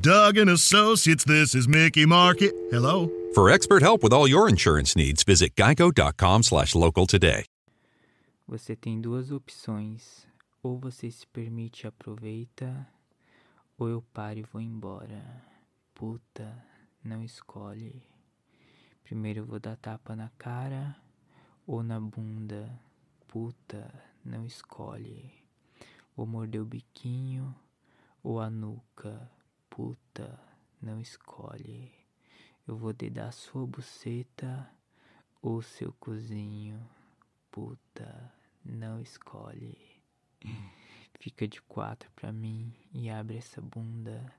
Doug and Associates, this is Mickey Marquis. Hello? For expert help with all your insurance needs, visit geico.com slash local today. Você tem duas opções. Ou você se permite e aproveita, ou eu paro e vou embora. Puta, não escolhe. Primeiro eu vou dar tapa na cara ou na bunda. Puta, não escolhe. Vou morder o biquinho ou a nuca. Puta, não escolhe. Eu vou dedar sua buceta ou seu cozinho. Puta, não escolhe. Fica de quatro pra mim e abre essa bunda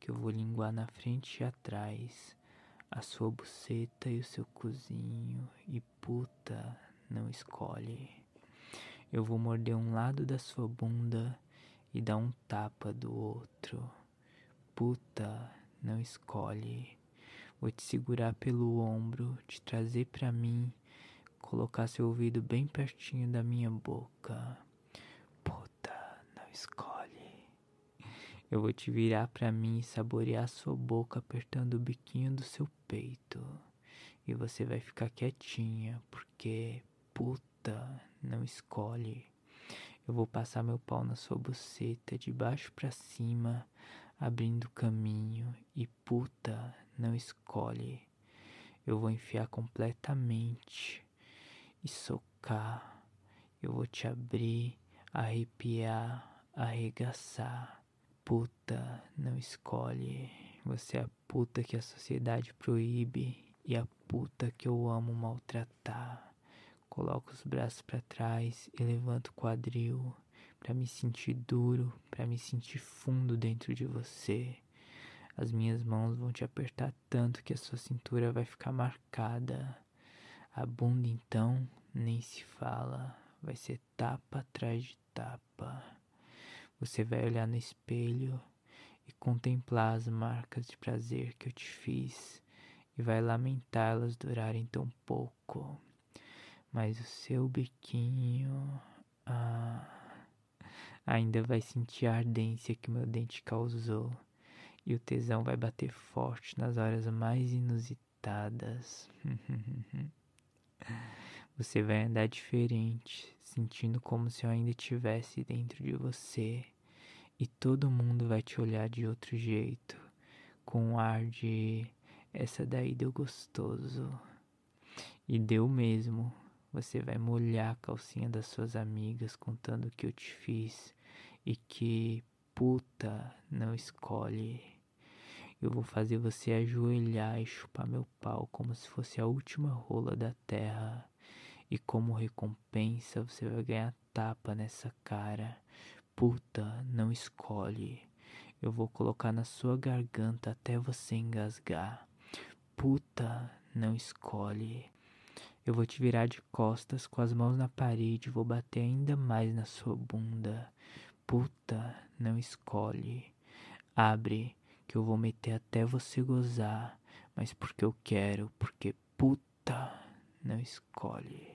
que eu vou linguar na frente e atrás. A sua buceta e o seu cozinho. E puta, não escolhe. Eu vou morder um lado da sua bunda e dar um tapa do outro. Puta, não escolhe. Vou te segurar pelo ombro, te trazer pra mim, colocar seu ouvido bem pertinho da minha boca. Puta, não escolhe. Eu vou te virar pra mim e saborear sua boca apertando o biquinho do seu peito. E você vai ficar quietinha, porque puta, não escolhe. Eu vou passar meu pau na sua buceta de baixo pra cima, abrindo caminho e puta, não escolhe. Eu vou enfiar completamente e socar. Eu vou te abrir, arrepiar, arregaçar. Puta, não escolhe. Você é a puta que a sociedade proíbe e a puta que eu amo maltratar. Coloco os braços para trás e levanto o quadril para me sentir duro, para me sentir fundo dentro de você. As minhas mãos vão te apertar tanto que a sua cintura vai ficar marcada. A bunda então nem se fala, vai ser tapa atrás de tapa. Você vai olhar no espelho e contemplar as marcas de prazer que eu te fiz e vai lamentar elas durarem tão pouco. Mas o seu biquinho. Ah, ainda vai sentir a ardência que meu dente causou, e o tesão vai bater forte nas horas mais inusitadas. Você vai andar diferente, sentindo como se eu ainda estivesse dentro de você, e todo mundo vai te olhar de outro jeito, com um ar de essa daí deu gostoso. E deu mesmo. Você vai molhar a calcinha das suas amigas contando o que eu te fiz e que puta não escolhe. Eu vou fazer você ajoelhar e chupar meu pau como se fosse a última rola da terra. E como recompensa você vai ganhar tapa nessa cara. Puta, não escolhe. Eu vou colocar na sua garganta até você engasgar. Puta, não escolhe. Eu vou te virar de costas com as mãos na parede, vou bater ainda mais na sua bunda. Puta, não escolhe. Abre, que eu vou meter até você gozar, mas porque eu quero, porque puta, não escolhe.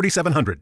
4700.